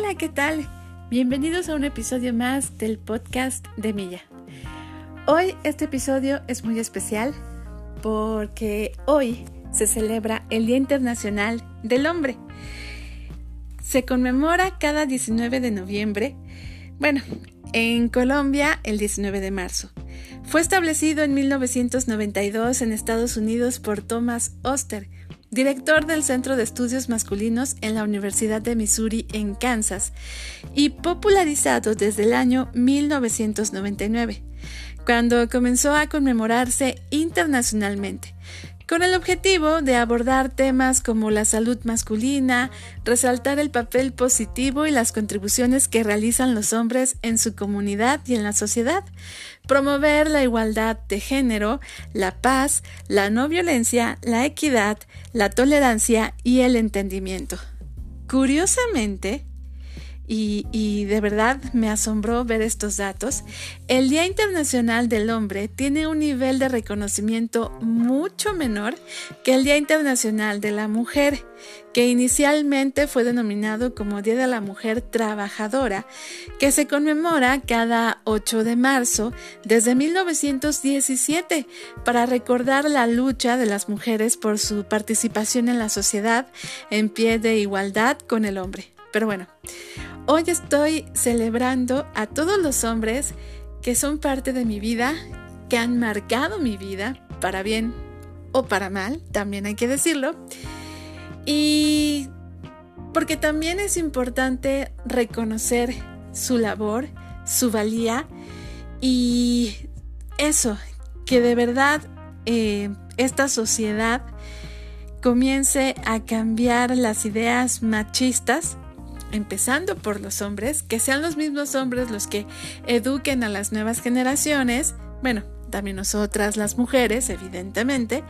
Hola, ¿qué tal? Bienvenidos a un episodio más del podcast de Milla. Hoy este episodio es muy especial porque hoy se celebra el Día Internacional del Hombre. Se conmemora cada 19 de noviembre, bueno, en Colombia el 19 de marzo. Fue establecido en 1992 en Estados Unidos por Thomas Oster, director del Centro de Estudios Masculinos en la Universidad de Missouri en Kansas, y popularizado desde el año 1999, cuando comenzó a conmemorarse internacionalmente con el objetivo de abordar temas como la salud masculina, resaltar el papel positivo y las contribuciones que realizan los hombres en su comunidad y en la sociedad, promover la igualdad de género, la paz, la no violencia, la equidad, la tolerancia y el entendimiento. Curiosamente, y, de verdad me asombró ver estos datos, el Día Internacional del Hombre tiene un nivel de reconocimiento mucho menor que el Día Internacional de la Mujer, que inicialmente fue denominado como Día de la Mujer Trabajadora, que se conmemora cada 8 de marzo desde 1917 para recordar la lucha de las mujeres por su participación en la sociedad en pie de igualdad con el hombre. Pero bueno, Hoy estoy celebrando a todos los hombres que son parte de mi vida, que han marcado mi vida, para bien o para mal, también hay que decirlo. Y porque también es importante reconocer su labor, su valía y eso, que de verdad eh, esta sociedad comience a cambiar las ideas machistas empezando por los hombres, que sean los mismos hombres los que eduquen a las nuevas generaciones, bueno, también nosotras las mujeres, evidentemente,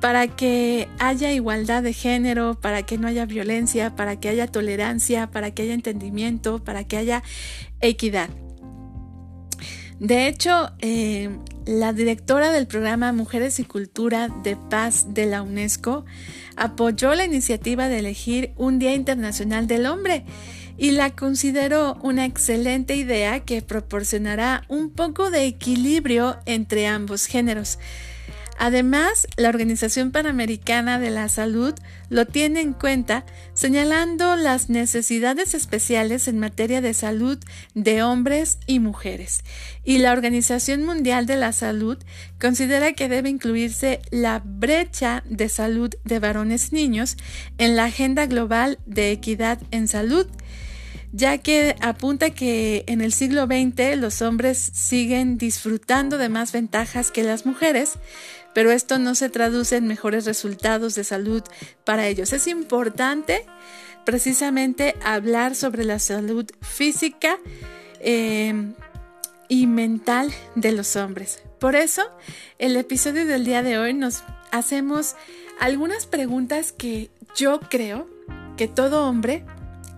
para que haya igualdad de género, para que no haya violencia, para que haya tolerancia, para que haya entendimiento, para que haya equidad. De hecho, eh, la directora del programa Mujeres y Cultura de Paz de la UNESCO apoyó la iniciativa de elegir un Día Internacional del Hombre y la consideró una excelente idea que proporcionará un poco de equilibrio entre ambos géneros. Además, la Organización Panamericana de la Salud lo tiene en cuenta, señalando las necesidades especiales en materia de salud de hombres y mujeres. Y la Organización Mundial de la Salud considera que debe incluirse la brecha de salud de varones y niños en la Agenda Global de Equidad en Salud ya que apunta que en el siglo XX los hombres siguen disfrutando de más ventajas que las mujeres, pero esto no se traduce en mejores resultados de salud para ellos. Es importante precisamente hablar sobre la salud física em, y mental de los hombres. Por eso, el episodio del día de hoy nos hacemos algunas preguntas que yo creo que todo hombre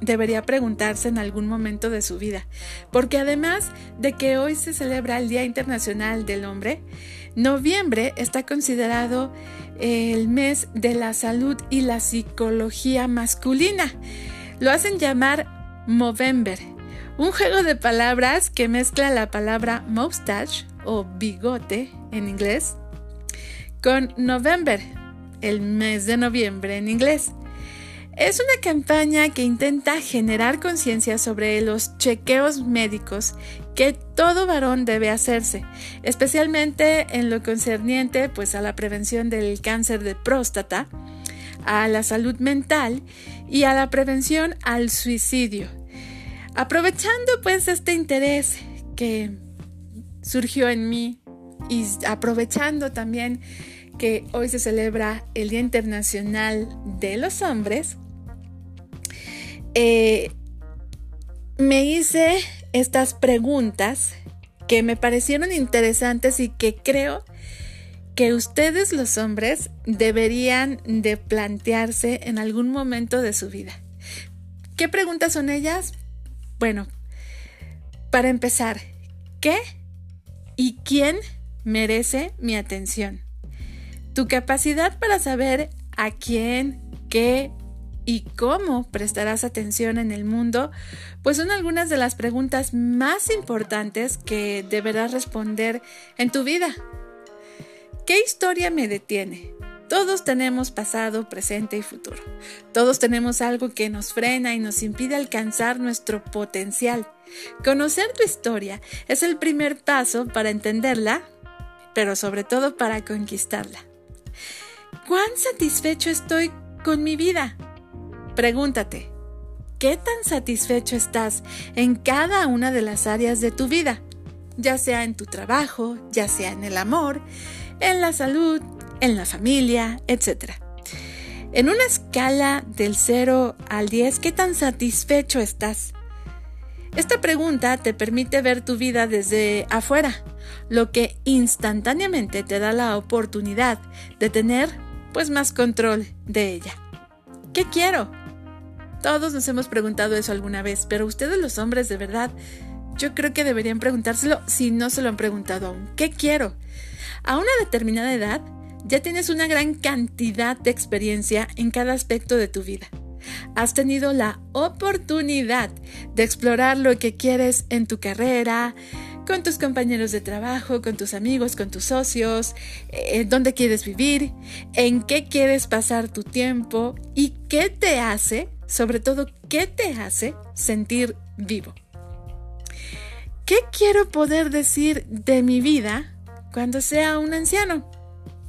debería preguntarse en algún momento de su vida, porque además de que hoy se celebra el Día Internacional del Hombre, Noviembre está considerado el mes de la salud y la psicología masculina. Lo hacen llamar Movember, un juego de palabras que mezcla la palabra mustache o bigote en inglés con November, el mes de noviembre en inglés. Es una campaña que intenta generar conciencia sobre los chequeos médicos que todo varón debe hacerse, especialmente en lo concerniente pues a la prevención del cáncer de próstata, a la salud mental y a la prevención al suicidio. Aprovechando pues este interés que surgió en mí y aprovechando también que hoy se celebra el Día Internacional de los Hombres, eh, me hice estas preguntas que me parecieron interesantes y que creo que ustedes los hombres deberían de plantearse en algún momento de su vida. ¿Qué preguntas son ellas? Bueno, para empezar, ¿qué y quién merece mi atención? Tu capacidad para saber a quién, qué y cómo prestarás atención en el mundo, pues son algunas de las preguntas más importantes que deberás responder en tu vida. ¿Qué historia me detiene? Todos tenemos pasado, presente y futuro. Todos tenemos algo que nos frena y nos impide alcanzar nuestro potencial. Conocer tu historia es el primer paso para entenderla, pero sobre todo para conquistarla. ¿Cuán satisfecho estoy con mi vida? Pregúntate, ¿qué tan satisfecho estás en cada una de las áreas de tu vida? Ya sea en tu trabajo, ya sea en el amor, en la salud, en la familia, etc. En una escala del 0 al 10, ¿qué tan satisfecho estás? Esta pregunta te permite ver tu vida desde afuera, lo que instantáneamente te da la oportunidad de tener pues más control de ella. ¿Qué quiero? Todos nos hemos preguntado eso alguna vez, pero ustedes los hombres de verdad, yo creo que deberían preguntárselo si no se lo han preguntado aún. ¿Qué quiero? A una determinada edad, ya tienes una gran cantidad de experiencia en cada aspecto de tu vida. Has tenido la oportunidad de explorar lo que quieres en tu carrera, con tus compañeros de trabajo, con tus amigos, con tus socios, eh, dónde quieres vivir, en qué quieres pasar tu tiempo y qué te hace sobre todo, ¿qué te hace sentir vivo? ¿Qué quiero poder decir de mi vida cuando sea un anciano?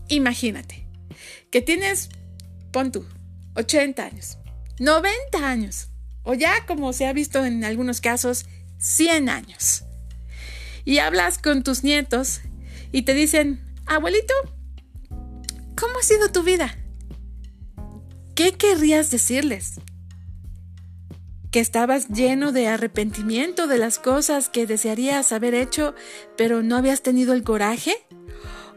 Imagínate que tienes, pon tú, 80 años, 90 años, o ya como se ha visto en algunos casos, 100 años. Y hablas con tus nietos y te dicen, abuelito, ¿cómo ha sido tu vida? ¿Qué querrías decirles? Que estabas lleno de arrepentimiento de las cosas que desearías haber hecho, pero no habías tenido el coraje?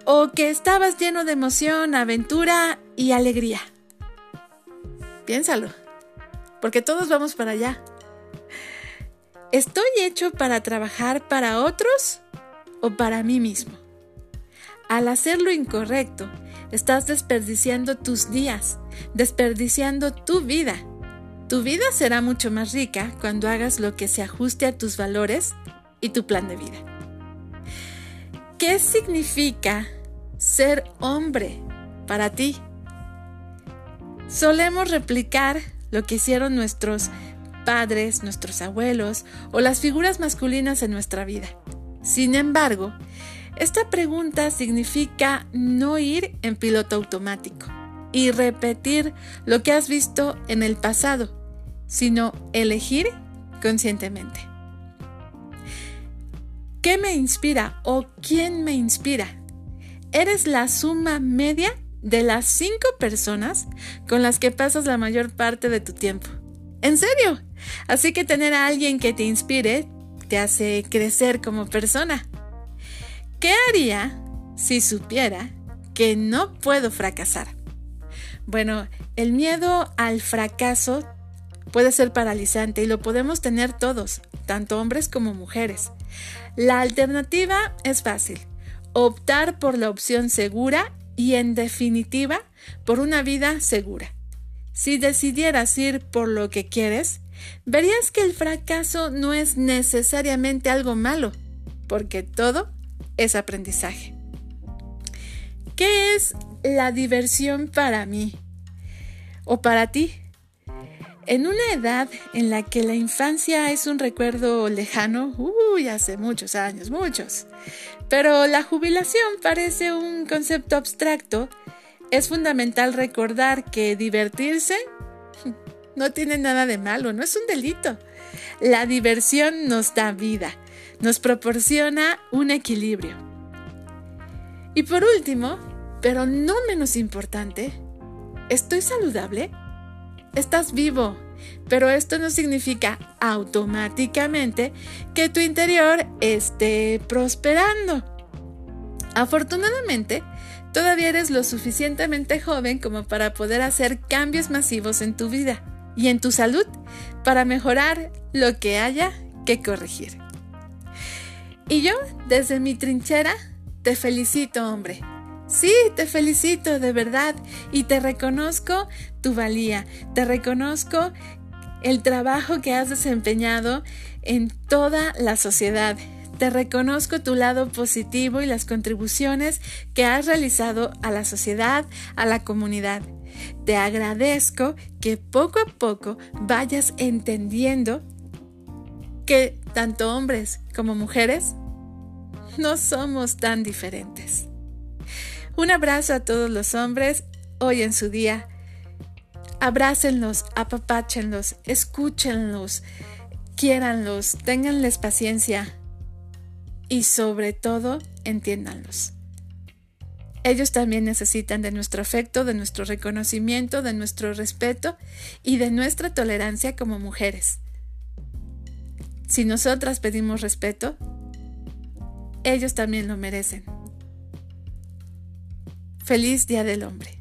¿O que estabas lleno de emoción, aventura y alegría? Piénsalo, porque todos vamos para allá. ¿Estoy hecho para trabajar para otros o para mí mismo? Al hacer lo incorrecto, estás desperdiciando tus días, desperdiciando tu vida tu vida será mucho más rica cuando hagas lo que se ajuste a tus valores y tu plan de vida. ¿Qué significa ser hombre para ti? Solemos replicar lo que hicieron nuestros padres, nuestros abuelos o las figuras masculinas en nuestra vida. Sin embargo, esta pregunta significa no ir en piloto automático y repetir lo que has visto en el pasado sino elegir conscientemente. ¿Qué me inspira o quién me inspira? Eres la suma media de las cinco personas con las que pasas la mayor parte de tu tiempo. ¿En serio? Así que tener a alguien que te inspire te hace crecer como persona. ¿Qué haría si supiera que no puedo fracasar? Bueno, el miedo al fracaso puede ser paralizante y lo podemos tener todos, tanto hombres como mujeres. La alternativa es fácil, optar por la opción segura y en definitiva por una vida segura. Si decidieras ir por lo que quieres, verías que el fracaso no es necesariamente algo malo, porque todo es aprendizaje. ¿Qué es la diversión para mí? ¿O para ti? En una edad en la que la infancia es un recuerdo lejano, uy, hace muchos años, muchos, pero la jubilación parece un concepto abstracto, es fundamental recordar que divertirse no tiene nada de malo, no es un delito. La diversión nos da vida, nos proporciona un equilibrio. Y por último, pero no menos importante, ¿estoy saludable? Estás vivo, pero esto no significa automáticamente que tu interior esté prosperando. Afortunadamente, todavía eres lo suficientemente joven como para poder hacer cambios masivos en tu vida y en tu salud para mejorar lo que haya que corregir. Y yo, desde mi trinchera, te felicito, hombre. Sí, te felicito de verdad y te reconozco tu valía, te reconozco el trabajo que has desempeñado en toda la sociedad. Te reconozco tu lado positivo y las contribuciones que has realizado a la sociedad, a la comunidad. Te agradezco que poco a poco vayas entendiendo que tanto hombres como mujeres no somos tan diferentes. Un abrazo a todos los hombres hoy en su día. Abrácenlos, apapáchenlos, escúchenlos, quiéranlos, ténganles paciencia y sobre todo entiéndanlos. Ellos también necesitan de nuestro afecto, de nuestro reconocimiento, de nuestro respeto y de nuestra tolerancia como mujeres. Si nosotras pedimos respeto, ellos también lo merecen. Feliz Día del Hombre.